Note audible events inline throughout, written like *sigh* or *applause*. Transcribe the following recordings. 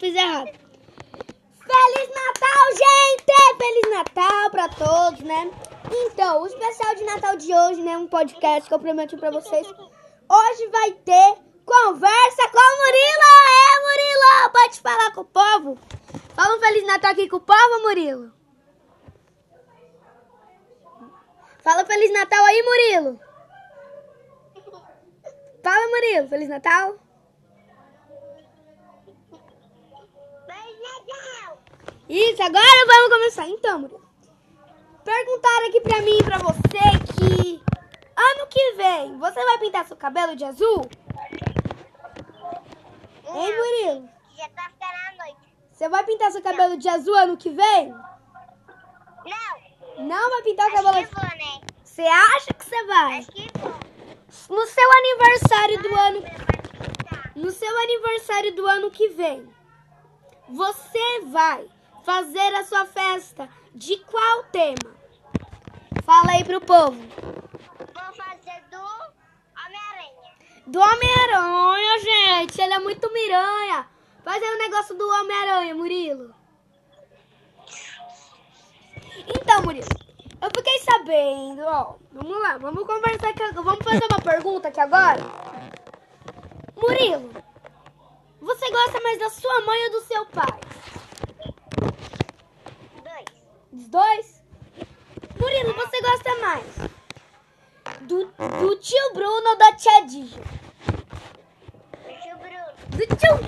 fiz errado. Feliz Natal, gente! Feliz Natal pra todos, né? Então, o especial de Natal de hoje, né? Um podcast que eu prometi pra vocês. Hoje vai ter conversa com o Murilo! É, Murilo! Pode falar com o povo? Fala um Feliz Natal aqui com o povo, Murilo. Fala Feliz Natal aí, Murilo. Fala, Murilo. Feliz Natal. Isso, agora vamos começar. Então, Murilo. Perguntaram aqui pra mim e pra você que ano que vem você vai pintar seu cabelo de azul? Hein, Murilo? Já tá ficando a noite. Você vai pintar seu cabelo de azul ano que vem? Não, Não vai pintar o cabelo que vou, né? Você acha que você vai? Acho que vou. No seu aniversário do ano, no seu aniversário do ano que vem, você vai fazer a sua festa de qual tema? Fala aí pro povo. Vou fazer do Homem-Aranha. Do Homem-Aranha, gente. Ele é muito miranha. Faz aí o negócio do Homem-Aranha, Murilo. Então, Murilo, eu fiquei sabendo, ó. Vamos lá, vamos conversar aqui. Vamos fazer uma pergunta aqui agora. Murilo, você gosta mais da sua mãe ou do seu pai? Dos dois? Murilo, você gosta mais do, do tio Bruno ou da tia Dija? O tio Bruno. Do tio...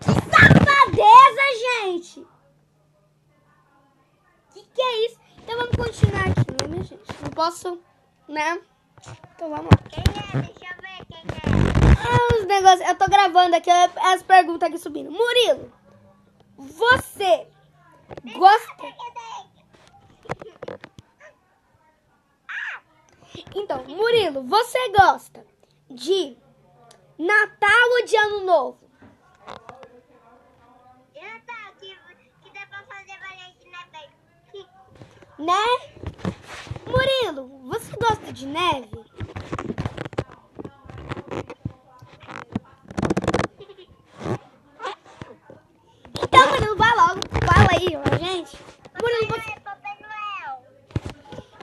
Que safadeza, gente! Que que é isso? Então vamos continuar aqui, né, minha gente? Não posso, né? Então vamos lá. Quem é? Deixa eu ver quem é. Ah, os negócios... Eu tô gravando aqui as perguntas aqui subindo. Murilo, você gosta... Então, Murilo, você gosta de Natal ou de Ano Novo? Tá, que, que dá pra fazer bem. Né? Murilo, você gosta de neve? Então, Murilo, vai logo. Fala aí, ó, gente. Murilo, Papai você, Noel, Papai Noel.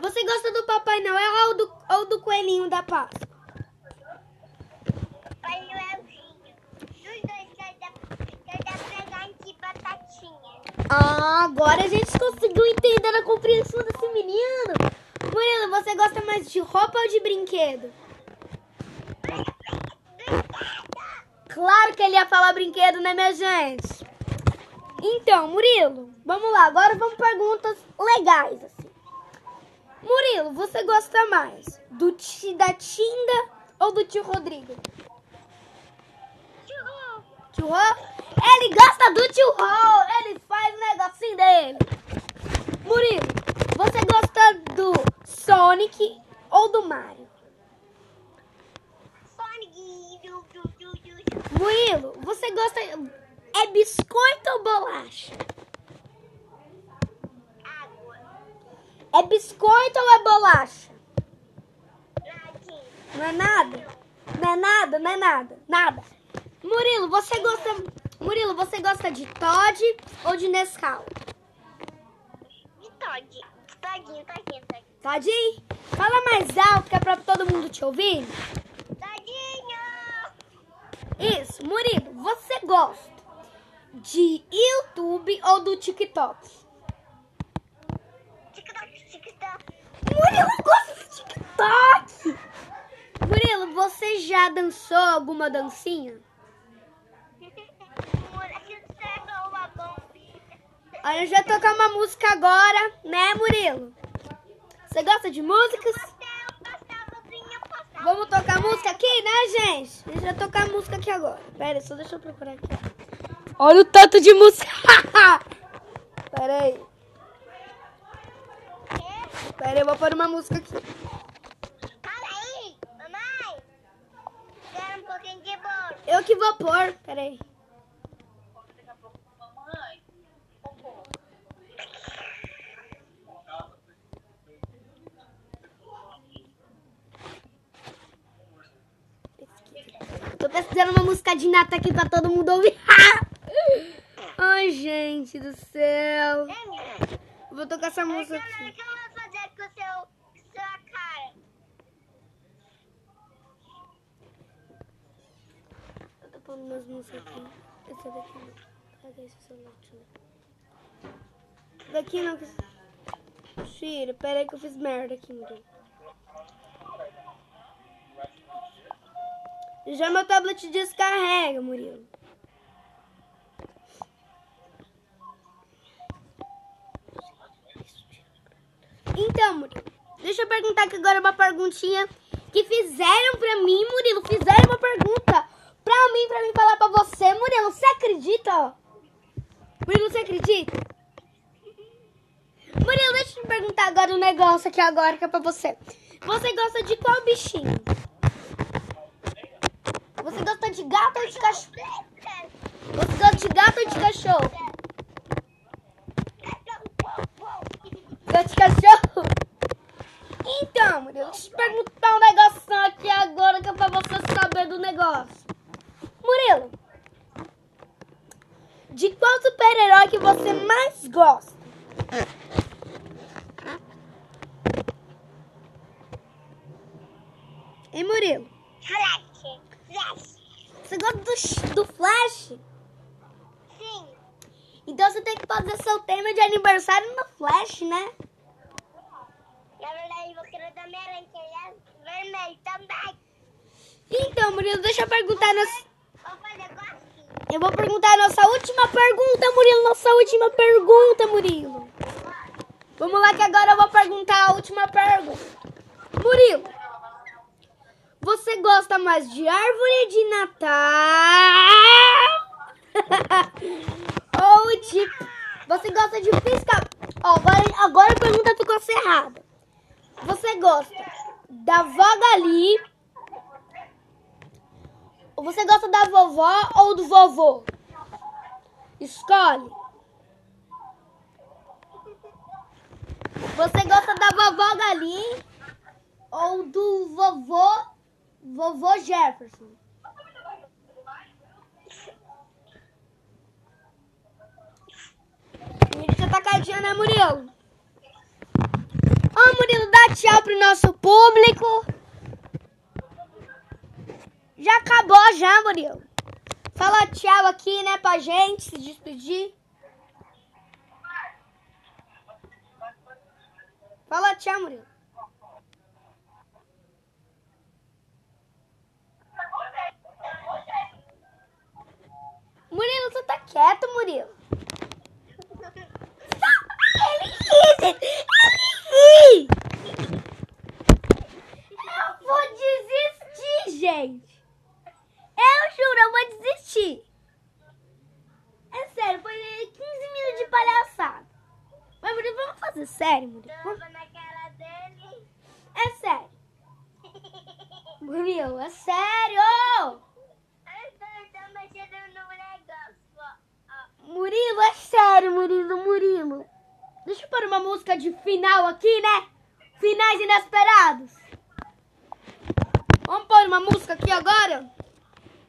você gosta do Papai Noel ou do, ou do Coelhinho da Páscoa? Noelzinho. Dois presente batatinha. Ah, agora a gente conseguiu entender a compreensão desse menino. Murilo, você gosta mais de roupa ou de brinquedo? Claro que ele ia falar brinquedo, né, minha gente? Então, Murilo, vamos lá. Agora vamos perguntas legais, assim. Murilo, você gosta mais do da Tinda ou do tio Rodrigo? Tchau. Tio Rô? Ele gosta do tio Rô. Ele faz o negocinho dele. Murilo, você gosta do Sonic ou do Mario? Sonic. Murilo, você gosta... É biscoito ou bolacha? É biscoito ou é bolacha? Não é nada? Não é nada, não é nada. Nada. Murilo, você gosta... Murilo, você gosta de Todd ou de Nescau? E Todd. Todinho, todinho, todinho. Toddinho? Fala mais alto que é pra todo mundo te ouvir. Todinho. Isso, Murilo, você gosta de YouTube ou do TikTok? Tic-tac, tic-tac. Murilo gosta do TikTok! Murilo, você já dançou alguma dancinha? Moleque, estragou uma bombinha. A gente vai tocar uma música agora, né, Murilo? Você gosta de músicas? Vamos tocar música aqui, né, gente? A gente vai tocar música aqui agora. Pera só deixa eu procurar aqui. Olha o tanto de música! *laughs* Pera aí. Pera aí, eu vou pôr uma música aqui. Fala aí, mamãe. Quero um pouquinho de bolo. Eu que vou pôr. Pera aí. Tô pesquisando uma música de nata aqui pra todo mundo ouvir. *laughs* gente do céu. É. Vou tocar essa música O aqui. Pondo umas músicas aqui. Essa daqui não. Cadê esse celular? Ver. Daqui não. Tira, pera aí que eu fiz merda aqui, Murilo. Já meu tablet descarrega, Murilo. Então, Murilo, deixa eu perguntar aqui agora uma perguntinha que fizeram pra mim, Murilo. Fizeram uma pergunta pra mim, pra mim falar pra você, Murilo. Você acredita? Murilo, você acredita? Murilo, deixa eu te perguntar agora um negócio aqui agora que é pra você. Você gosta de qual bichinho? Você gosta de gato ou de cachorro? Você gosta de gato ou de cachorro? De cachorro? Então, Murilo, deixa eu te perguntar um negócio aqui agora que é pra você saber do negócio. Murilo, de qual super-herói que você mais gosta? Hein, Murilo? Flash. Flash. Você gosta do, do Flash? Sim. Então você tem que fazer seu tema de aniversário no Flash, né? Na verdade, vou querer minha aranha, é vermelho também. Então, Murilo, deixa eu perguntar. Nossa... Vou fazer igual assim. Eu vou perguntar a nossa última pergunta, Murilo. Nossa última pergunta, Murilo. Vamos lá que agora eu vou perguntar a última pergunta. Murilo, você gosta mais de árvore de Natal? *laughs* Ou de... Você gosta de piscar... Ó, agora, agora a pergunta ficou errada. Você gosta da vó Gali? Você gosta da vovó ou do vovô? Escolhe. Você gosta da vovó Gali ou do vovô vovô Jefferson? Murilo já tá cadinha, né, Murilo? Ó, Murilo, dá tchau pro nosso público. Já acabou já, Murilo. Fala tchau aqui, né, pra gente se despedir. Fala tchau, Murilo. Murilo, você tá quieto, Murilo. Ele ri, ele ri. Eu vou desistir, gente. Eu juro, eu vou desistir. É sério, foi 15 minutos de palhaçada. Mas, Murilo, vamos fazer sério, Murilo? Vamos- Tava na cara dele. É sério. Murilo, é sério. Eu tô, tô mexendo no negócio. ó, ó. Murilo, é sério, Murilo, Murilo. Deixa eu pôr uma música de final aqui, né? Finais inesperados. Vamos pôr uma música aqui agora?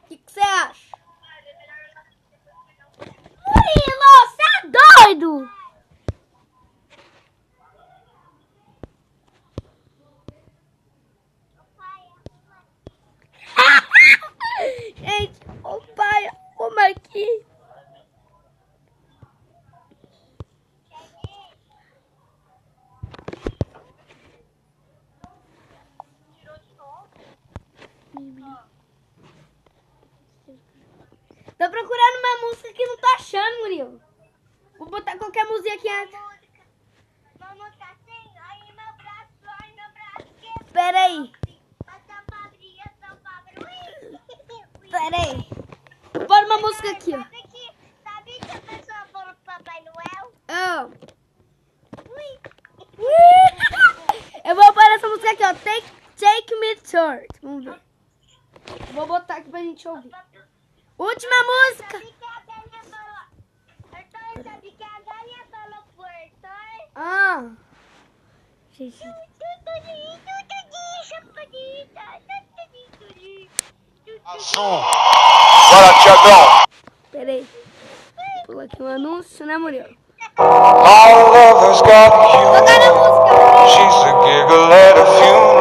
O que você acha? Murilo, você é doido? Gente, o pai, como aqui? Tô procurando uma música que não tá achando, Murilo. Vou botar qualquer música aqui. Música. Uma música assim. Ai, meu braço, ai, meu braço. Que Pera aí, Essa fabrinha, essa fabrinha. Ui. pera aí. Vou pôr uma música aqui, ó. Sabe que, a pessoa falou pro Papai Noel? Ah. Ui. Eu vou pôr essa música aqui, ó. Take, take Me Third. Vamos ver. Vou botar aqui pra gente ouvir. Última música. Azul. Bora, Tiagão. Peraí. Pula aqui um anúncio, né, Murilo? My lover's got you. She's a giggle at a funeral.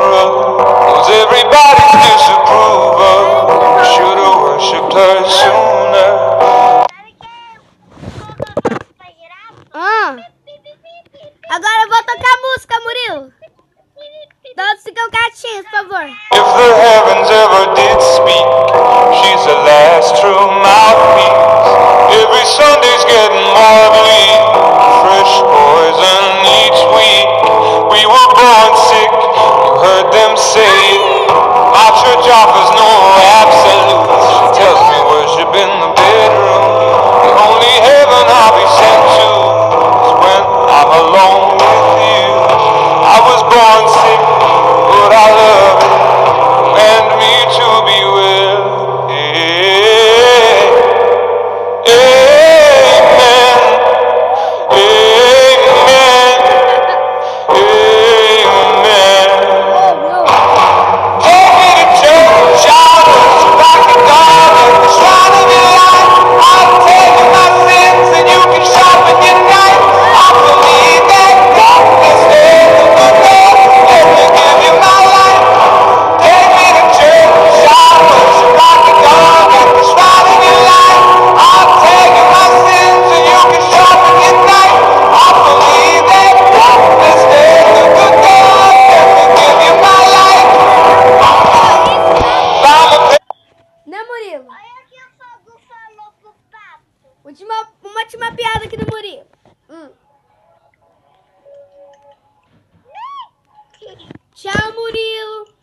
Tchau, Murilo.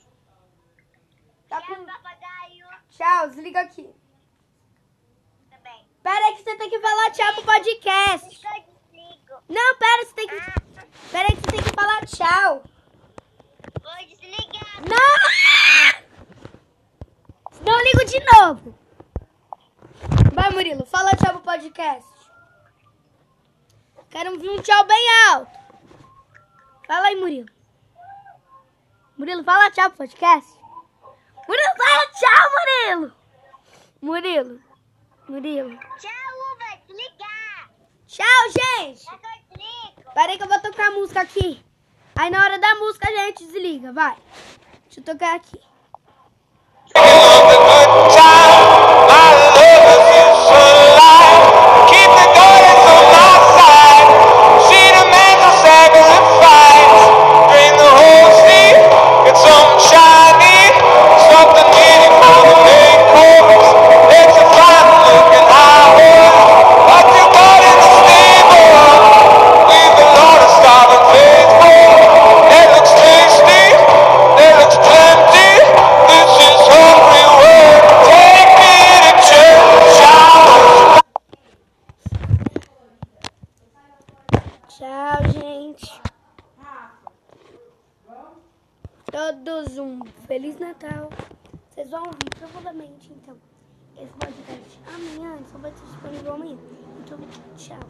Tá Tchau, com... papagaio. Tchau, desliga aqui. Também. Pera aí que você tem que falar tchau pro podcast. Não, pera, você tem que. Ah. Pera aí que você tem que falar tchau. Vou desligar. Não! Não ligo de novo. Vai, Murilo, fala tchau pro podcast. Quero um tchau bem alto. Fala aí, Murilo. Murilo, fala tchau pro podcast. Murilo, fala tchau, Murilo. Murilo. Murilo. Tchau, Uva. desligar. Tchau, gente. Tá Peraí que eu vou tocar a música aqui. Aí na hora da música a gente desliga, vai. Deixa eu tocar aqui.